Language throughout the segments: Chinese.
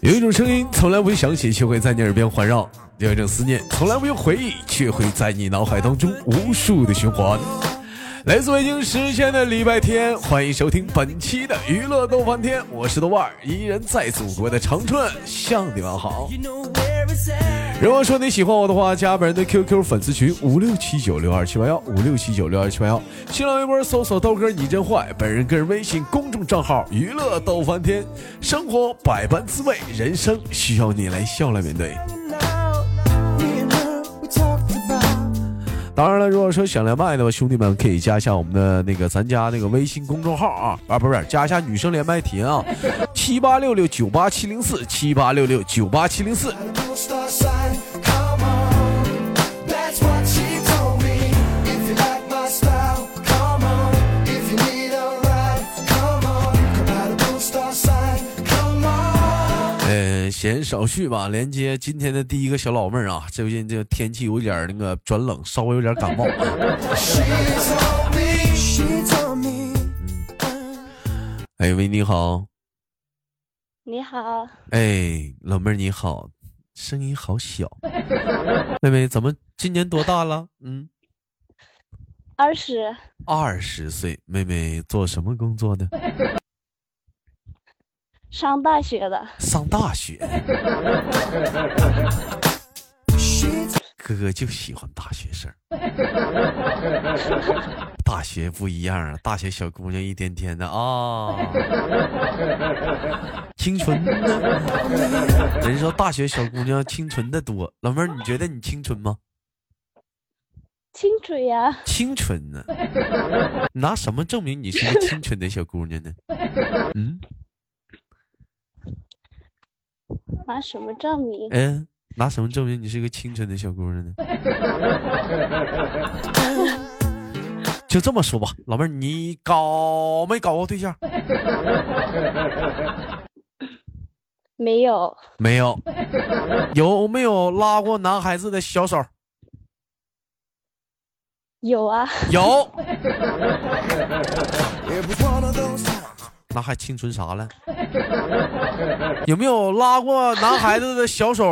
有一种声音从来不会响起，却会在你耳边环绕；有一种思念从来不用回忆，却会在你脑海当中无数的循环。来自北京时间的礼拜天，欢迎收听本期的娱乐逗翻天，我是豆瓣儿，依然在祖国的长春向你们好。如果说你喜欢我的话，加本人的 QQ 粉丝群五六七九六二七八幺五六七九六二七八幺，新浪微博搜索豆哥你真坏，本人个人微信公众账号娱乐逗翻天，生活百般滋味，人生需要你来笑来面对。当然了，如果说想连麦的，兄弟们可以加一下我们的那个咱家那个微信公众号啊啊，不是加一下女生连麦群啊，七八六六九八七零四七八六六九八七零四。闲少叙吧，连接今天的第一个小老妹儿啊，最近这个天气有点那个转冷，稍微有点感冒。哎喂，你好。你好。哎，老妹儿你好，声音好小。妹妹怎么今年多大了？嗯，二十。二十岁，妹妹做什么工作的？上大学的，上大学，哥哥就喜欢大学生。大学不一样啊，大学小姑娘一天天的啊，清纯呢。人说大学小姑娘清纯的多，老妹儿，你觉得你清纯吗？清纯呀，清纯呢？拿什么证明你是个清纯的小姑娘呢？嗯。拿什么证明？嗯，拿什么证明你是一个清纯的小姑娘呢？就这么说吧，老妹儿，你搞没搞过对象？没有。没有。有没有拉过男孩子的小手？有啊。有。那还青春啥了？有没有拉过男孩子的小手？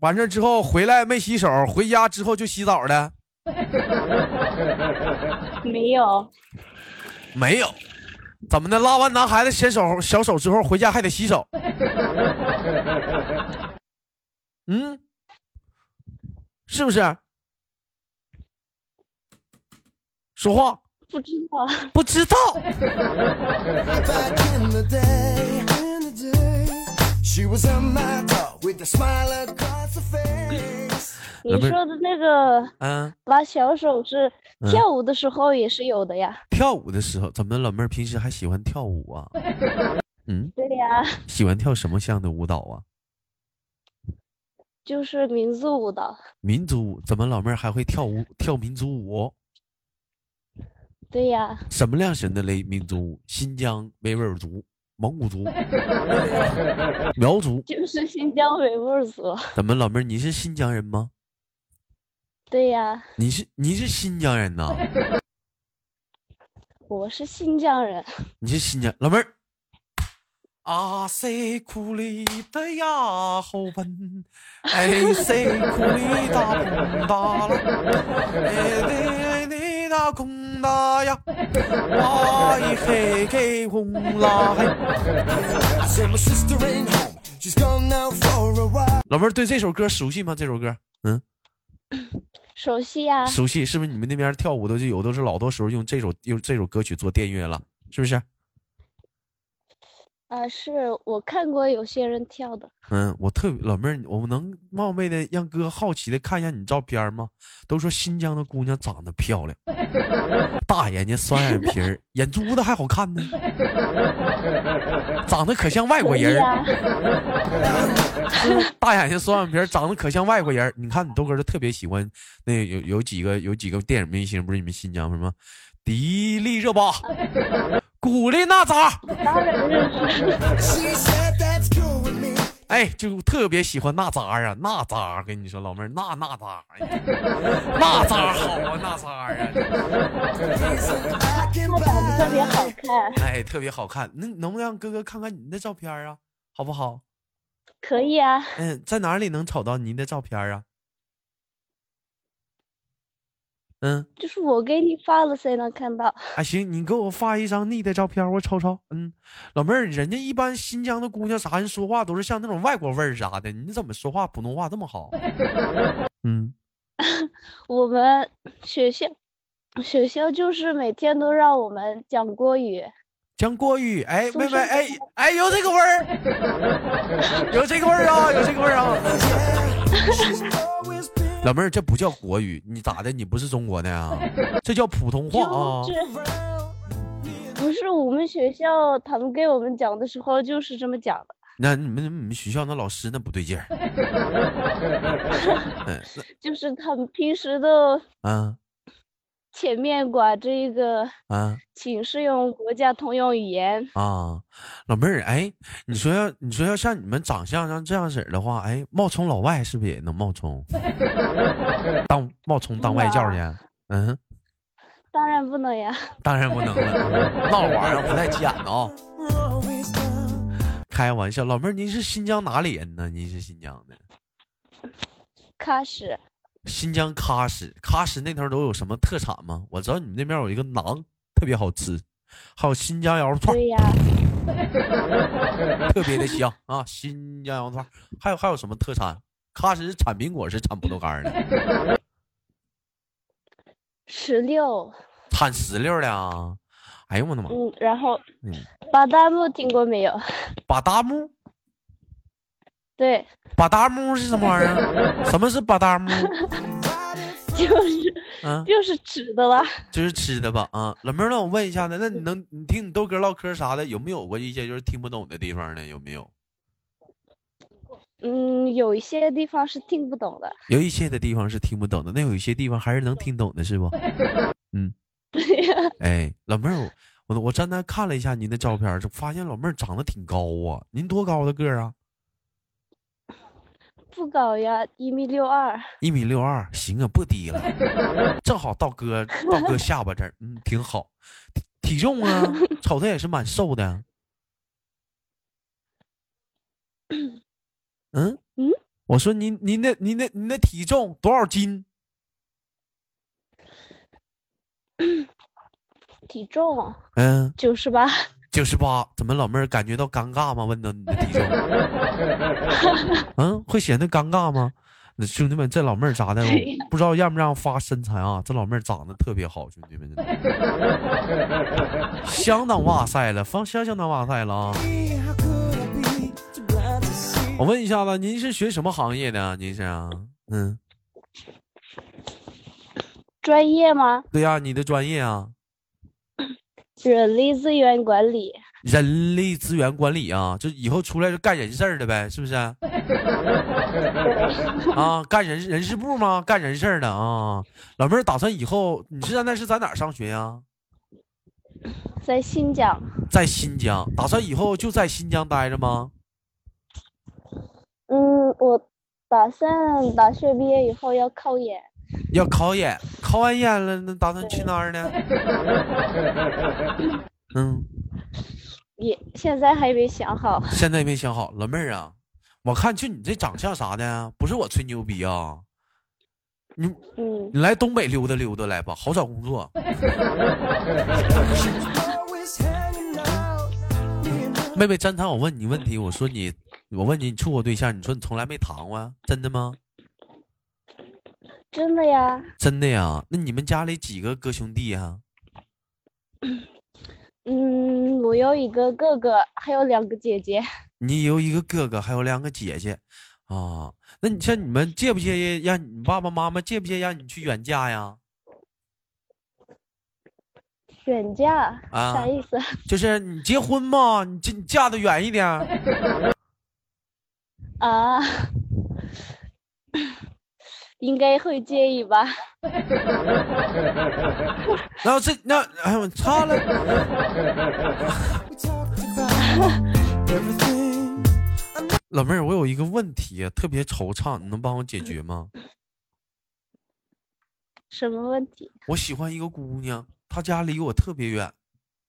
完事之后回来没洗手，回家之后就洗澡的？没有。没有？怎么的？拉完男孩子小手小手之后，回家还得洗手？嗯？是不是？说话。不知道，不知道。你说的那个，嗯，拉小手是跳舞的时候也是有的呀。跳舞的时候，怎么老妹儿平时还喜欢跳舞啊？嗯，对呀。喜欢跳什么项的舞蹈啊？就是民族舞蹈。民族舞？怎么老妹儿还会跳舞？跳民族舞？对呀，什么量神的嘞？民族新疆维吾尔族、蒙古族、苗族，就是新疆维吾尔族。怎么，老妹儿你是新疆人吗？对呀。你是你是新疆人呐？我是新疆人。你是新疆老妹儿。啊塞库里的呀好笨，哎塞库里大空大了，哎喂你大空大呀，哎嘿嘿红啦嘿。老妹儿对这首歌熟悉吗？这首歌，嗯，熟悉呀。熟悉是不是？你们那边跳舞的就有都是老多时候用这首用这首歌曲做电乐了，是不是？啊，是我看过有些人跳的。嗯，我特老妹儿，我们能冒昧的让哥好奇的看一下你照片吗？都说新疆的姑娘长得漂亮，大眼睛、双眼皮儿，眼珠子还好看呢，长得可像外国人。大眼睛、双眼皮儿，长得可像外国人。你看你豆哥就特别喜欢那有有几个有几个电影明星，不是你们新疆什么迪丽热巴。古力娜扎，哎，就特别喜欢娜扎啊，娜扎，跟你说，老妹儿，娜娜扎，娜扎好啊，娜扎啊，特别好看，哎，特别好看，那能不能让哥哥看看你的照片啊？好不好？可以啊。嗯，在哪里能瞅到您的照片啊？嗯，就是我给你发了，谁能看到？啊，行，你给我发一张你的照片，我瞅瞅。嗯，老妹儿，人家一般新疆的姑娘啥人说话都是像那种外国味儿啥的，你怎么说话普通话这么好？嗯，我们学校学校就是每天都让我们讲国语，讲国语。哎，妹妹，哎哎，有这个味儿，有这个味儿啊，有这个味儿啊。老妹儿，这不叫国语，你咋的？你不是中国的呀？这叫普通话啊！不是我们学校，他们给我们讲的时候就是这么讲的。那你们你们学校那老师那不对劲儿。就是他们平时的啊。前面挂着一个啊，请使用国家通用语言啊，老妹儿，哎，你说要你说要像你们长相像这样式儿的话，哎，冒充老外是不是也能冒充？当冒充当外教去？嗯，当然不能呀，当然不能了，那玩意儿不带急眼的啊。开玩笑，老妹儿，您是新疆哪里人呢？您是新疆的？喀什。新疆喀什，喀什那头都有什么特产吗？我知道你们那边有一个馕，特别好吃，还有新疆羊肉串，对呀，特别的香啊！新疆羊肉串，还有还有什么特产？喀什产苹果是产葡萄干的，石榴，产石榴的啊！哎呦我的妈！嗯，然后，嗯，巴旦木听过没有？巴旦木。对，巴达木是什么玩意儿？什么是巴达木？就是，嗯，就是吃的吧？就是吃的吧？啊，老妹儿，那我问一下呢，那你能，你听你豆哥唠嗑啥的，有没有过一些就是听不懂的地方呢？有没有？嗯，有一些地方是听不懂的。有一些的地方是听不懂的，那有一些地方还是能听懂的，是不？嗯，对呀。哎，老妹儿，我我刚才看了一下您的照片，就发现老妹儿长得挺高啊。您多高的个儿啊？不高呀，一米六二。一米六二，行啊，不低了，正好到哥到哥下巴这儿，嗯，挺好。体重啊，瞅他也是蛮瘦的。嗯嗯，我说您您那您那您那体重多少斤？体重？嗯，九十八。九十八，怎么老妹儿感觉到尴尬吗？问到你的体重，嗯，会显得尴尬吗？那兄弟们，这老妹儿咋的？不知道让不让发身材啊？这老妹儿长得特别好，兄弟们，相当哇塞了，放相相当哇塞了啊！我问一下子，您是学什么行业的？您是啊？嗯，专业吗？对呀，你的专业啊。人力资源管理，人力资源管理啊，就以后出来就干人事儿的呗，是不是？啊，干人人事部吗？干人事儿的啊，老妹儿打算以后，你现在是在哪儿上学呀？在新疆。在新疆，打算以后就在新疆待着吗？嗯，我打算大学毕业以后要考研。要考研，考完研了，那打算去哪儿呢？嗯，也现在还没想好。现在没想好，老妹儿啊，我看就你这长相啥的，不是我吹牛逼啊。你，嗯，你来东北溜达溜达来吧，好找工作。妹妹，真常我问你问题，我说你，我问你，你处过对象？你说你从来没谈过，真的吗？真的呀，真的呀。那你们家里几个哥兄弟呀？嗯，我有一个哥哥，还有两个姐姐。你有一个哥哥，还有两个姐姐，啊？那你像你们介不介意让你爸爸妈妈介不介意让你去远嫁呀？远嫁啊？啥意思？就是你结婚嘛，你你嫁的远一点。啊。应该会介意吧。然后这那哎我擦了。老妹儿，我有一个问题特别惆怅，你能帮我解决吗？什么问题？我喜欢一个姑娘，她家离我特别远，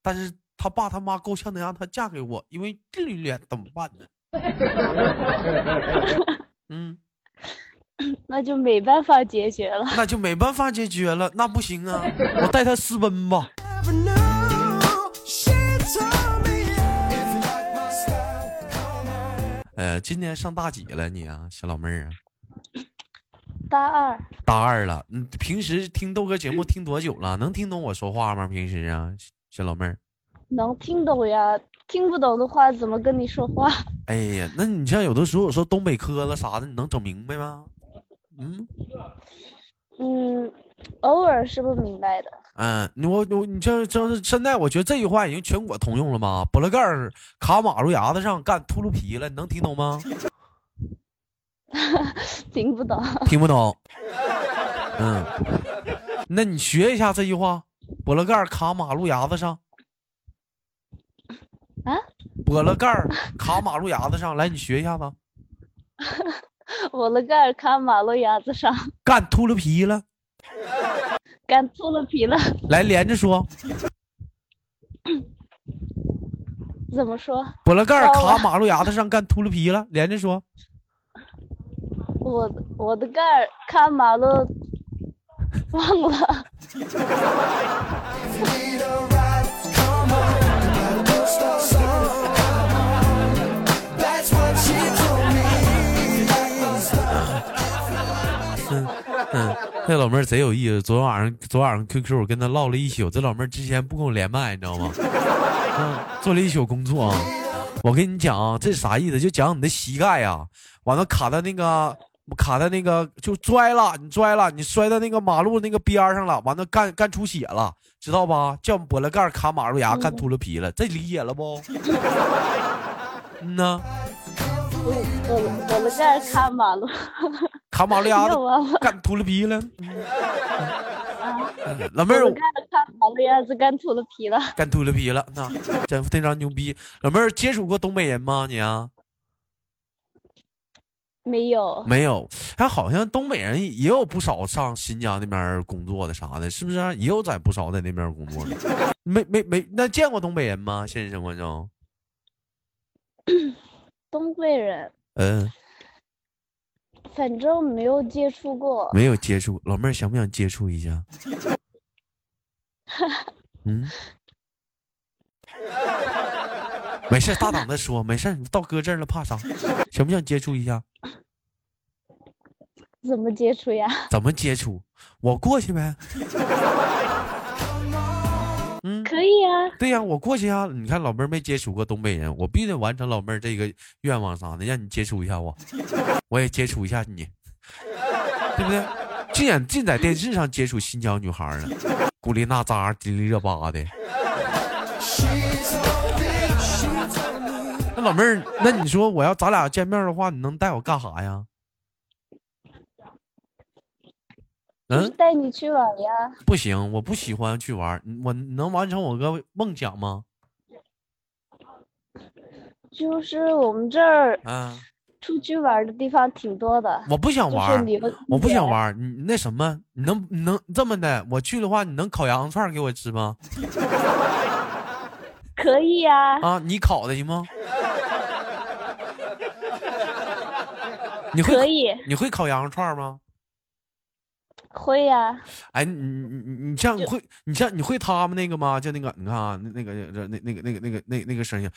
但是她爸她妈够呛能让她嫁给我，因为距离远怎么办呢？嗯，那就没办法解决了。那就没办法解决了，那不行啊，我带他私奔吧。呃，今年上大几了你啊，小老妹儿啊？大二，大二了。你，平时听豆哥节目听多久了？能听懂我说话吗？平时啊，小老妹儿。能听懂呀，听不懂的话怎么跟你说话？哎呀，那你像有的时候我说东北磕了啥的，你能整明白吗？嗯嗯，偶尔是不明白的。嗯，我我你这这现在我觉得这句话已经全国通用了吗？玻璃盖卡马路牙子上干秃噜皮了，你能听懂吗？听不懂。听不懂。嗯，那你学一下这句话：玻璃盖卡马路牙子上。啊？玻璃盖卡马路牙子上，来，你学一下子。玻璃盖卡马路牙子上，干秃噜皮了。干秃噜皮了。来，连着说。怎么说？我的盖卡马路牙子上，干秃噜皮了。连着说。我我的盖卡马路，忘了。那老妹儿贼有意思。昨天晚上，昨晚上 QQ 我跟她唠了一宿。这老妹儿之前不跟我连麦，你知道吗？嗯，做了一宿工作啊。我跟你讲啊，这啥意思？就讲你的膝盖呀，完了卡在那个卡在那个就摔了，你摔了，你摔到那个马路那个边上了，完了干干出血了，知道吧？叫玻璃盖卡马路牙，干秃噜皮了，这理解了不？嗯呐。我我们在看马路，看马路牙子干秃噜皮了。老妹儿，我干看马路牙子干秃噜皮了，干秃噜皮了，那真非常牛逼。老妹儿接触过东北人吗？你啊？没有，没有。还好像东北人也有不少上新疆那边工作的啥的，是不是？也有在不少在那边工作的。没没没，那见过东北人吗？现实生活中？东北人，嗯，反正没有接触过，没有接触。老妹儿想不想接触一下？嗯，没事，大胆的说，没事，你到哥这儿了，怕啥？想不想接触一下？怎么接触呀？怎么接触？我过去呗。嗯，可以啊。对呀，我过去啊。你看老妹儿没接触过东北人，我必须得完成老妹儿这个愿望啥的，让你接触一下我，我也接触一下你，对不对？竟然尽在电视上接触新疆女孩呢，古力娜扎、迪丽热巴的。那老妹儿，那你说我要咱俩见面的话，你能带我干啥呀？嗯，带你去玩呀？不行，我不喜欢去玩。我能完成我个梦想吗？就是我们这儿，嗯，出去玩的地方挺多的。我不想玩，我不想玩。你那什么，你能你能这么的？我去的话，你能烤羊肉串给我吃吗？可以呀。啊，你烤的行吗？你会？可以。你会烤羊肉串吗？会呀，哎，你你你你像会，你像你会他们那个吗？就那个，你看啊，那那个那那那个那个那个那那个声音，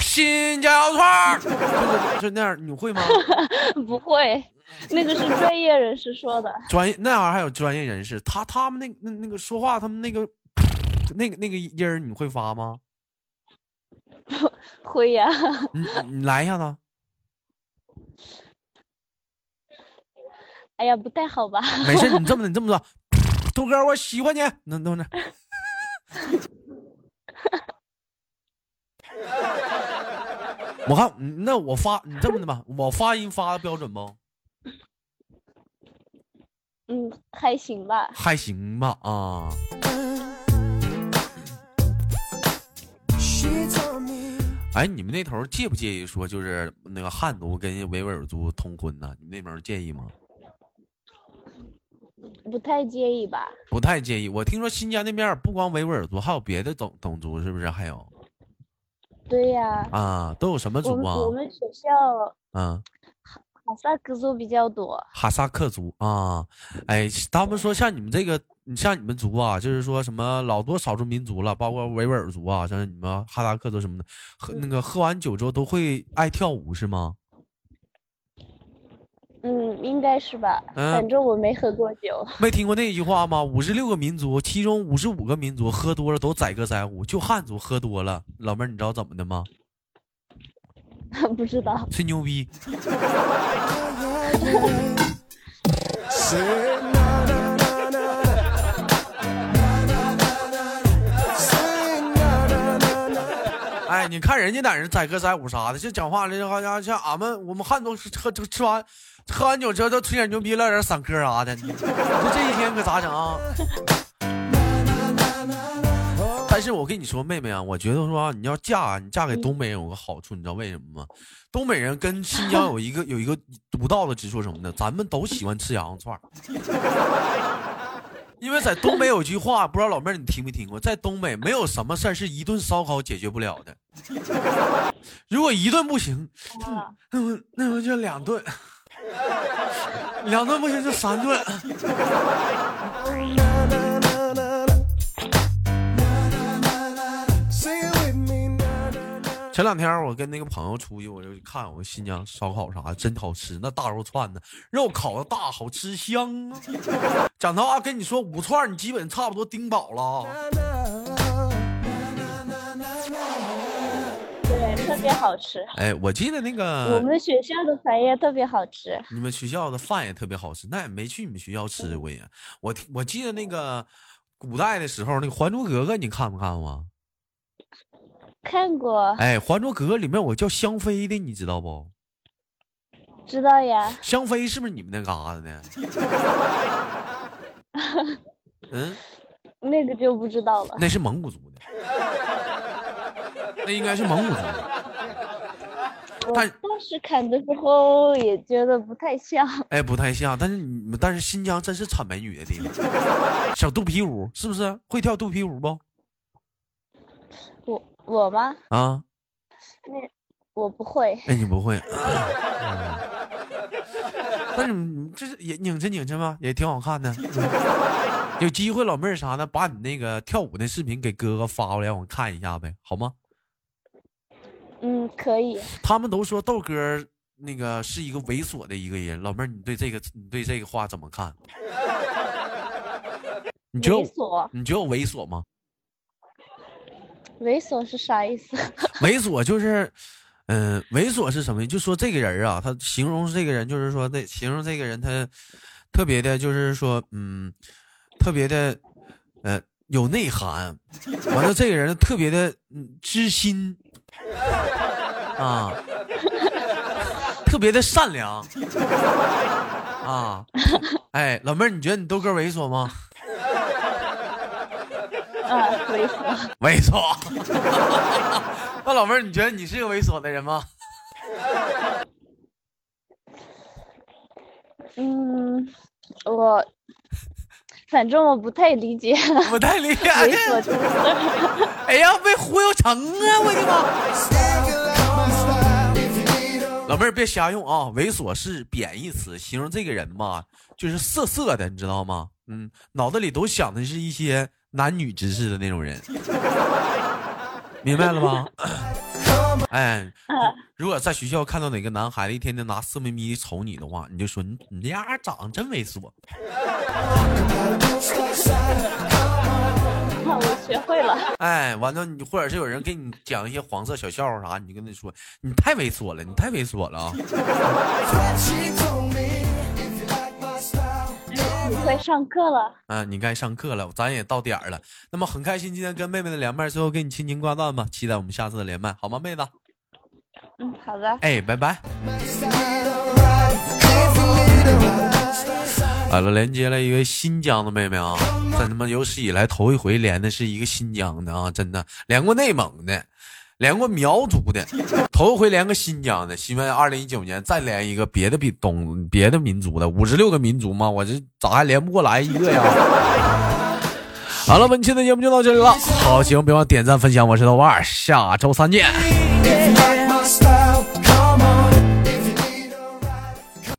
新疆串 就就那样，你会吗？不会，那个是专业人士说的。专业那玩意儿还有专业人士，他他们那那那个说话，他们那个那个那个音儿，你会发吗？会呀。你你来一下子。哎呀，不太好吧？没事，你这么你这么说，豆哥，我喜欢你，那那那。我看，那我发你这么的吧，我发音发的标准不？嗯，还行吧。还行吧啊。哎，你们那头介不介意说就是那个汉族跟维吾尔族通婚呢？你们那边介意吗？不太介意吧？不太介意。我听说新疆那边不光维吾尔族，还有别的种种族，是不是？还有？对呀。啊，都有什么族啊？我们学校嗯，哈萨克族比较多。哈萨克族啊，哎，他们说像你们这个，你像你们族啊，就是说什么老多少数民族了，包括维吾尔族啊，像你们哈萨克族什么的，喝那个喝完酒之后都会爱跳舞是吗？嗯，应该是吧。嗯反正我没喝过酒。没听过那句话吗？五十六个民族，其中五十五个民族喝多了都载歌载舞，就汉族喝多了，老妹儿你知道怎么的吗？不知道。吹牛逼。你看人家在那载歌载舞啥的，就讲话了，好像像俺们我们汉族吃喝吃完喝完酒之后都吹点牛逼，唠点散嗑啥的，你说这一天可咋整啊？但是我跟你说，妹妹啊，我觉得说啊你要嫁，你嫁给东北人有个好处，你知道为什么吗？东北人跟新疆有一个有一个独到的之处，什么呢？咱们都喜欢吃羊肉串。因为在东北有句话，不知道老妹儿你听没听过？在东北没有什么事儿是一顿烧烤解决不了的。如果一顿不行，啊，那么那么就两顿，两顿不行就三顿。前两天我跟那个朋友出去，我就看我新疆烧烤啥的，真好吃，那大肉串子，肉烤的大，好吃香啊。讲实话跟你说，五串你基本差不多顶饱了。对，特别好吃。哎，我记得那个我们学校的饭也特别好吃。你们学校的饭也特别好吃，那也没去你们学校吃过呀。我我记得那个古代的时候，那个《还珠格格》，你看没看过？看过，哎，《还珠格格》里面我叫香妃的，你知道不？知道呀。香妃是不是你们那嘎达的？嗯，那个就不知道了。那是蒙古族的，那应该是蒙古族但当时看的时候也觉得不太像。哎，不太像，但是你们但是新疆真是产美女的地方，小肚皮舞是不是？会跳肚皮舞不？我我吗？啊，那我不会。哎，你不会。嗯但是你这是也拧着拧着吗？也挺好看的。嗯有机会老妹儿啥的，把你那个跳舞的视频给哥哥发过来，让我看一下呗，好吗？嗯，可以。他们都说豆哥那个是一个猥琐的一个人，老妹儿，你对这个你对这个话怎么看？你觉得我猥琐，你觉得我猥琐吗？猥琐是啥意思？猥琐就是，嗯、猥琐是什么？就说这个人啊，他形容这个人，就是说，那形容这个人，他特别的，就是说，嗯，特别的，呃，有内涵。完了，这个人特别的，嗯，知心 啊，特别的善良 啊。哎，老妹儿，你觉得你豆哥猥琐吗？啊，猥琐。猥琐。那老妹儿，你觉得你是个猥琐的人吗？嗯，我反正我不太理解 不太理解。哎呀，被忽悠成啊！我的妈！老妹儿别瞎用啊！猥琐是贬义词，形容这个人嘛，就是色色的，你知道吗？嗯，脑子里都想的是一些男女之事的那种人，明白了吗？哎，如果在学校看到哪个男孩子一天天拿色眯眯瞅你的话，你就说你你这丫长得真猥琐。我学会了。哎，完了，你或者是有人给你讲一些黄色小笑话啥，你就跟他说，你太猥琐了，你太猥琐了啊！你快上课了。啊，你该上课了，咱也到点儿了。那么很开心今天跟妹妹的连麦，最后给你轻轻挂断吧，期待我们下次的连麦，好吗，妹子？嗯，好的。哎，拜拜。好了，连接了一位新疆的妹妹啊，在他妈有史以来头一回连的是一个新疆的啊，真的连过内蒙的，连过苗族的，头一回连个新疆的。希望二零一九年再连一个别的比东别的民族的，五十六个民族嘛，我这咋还连不过来一个呀？好了，本期的节目就到这里了。好，喜欢别忘点赞分享，我是豆瓣，下周三见。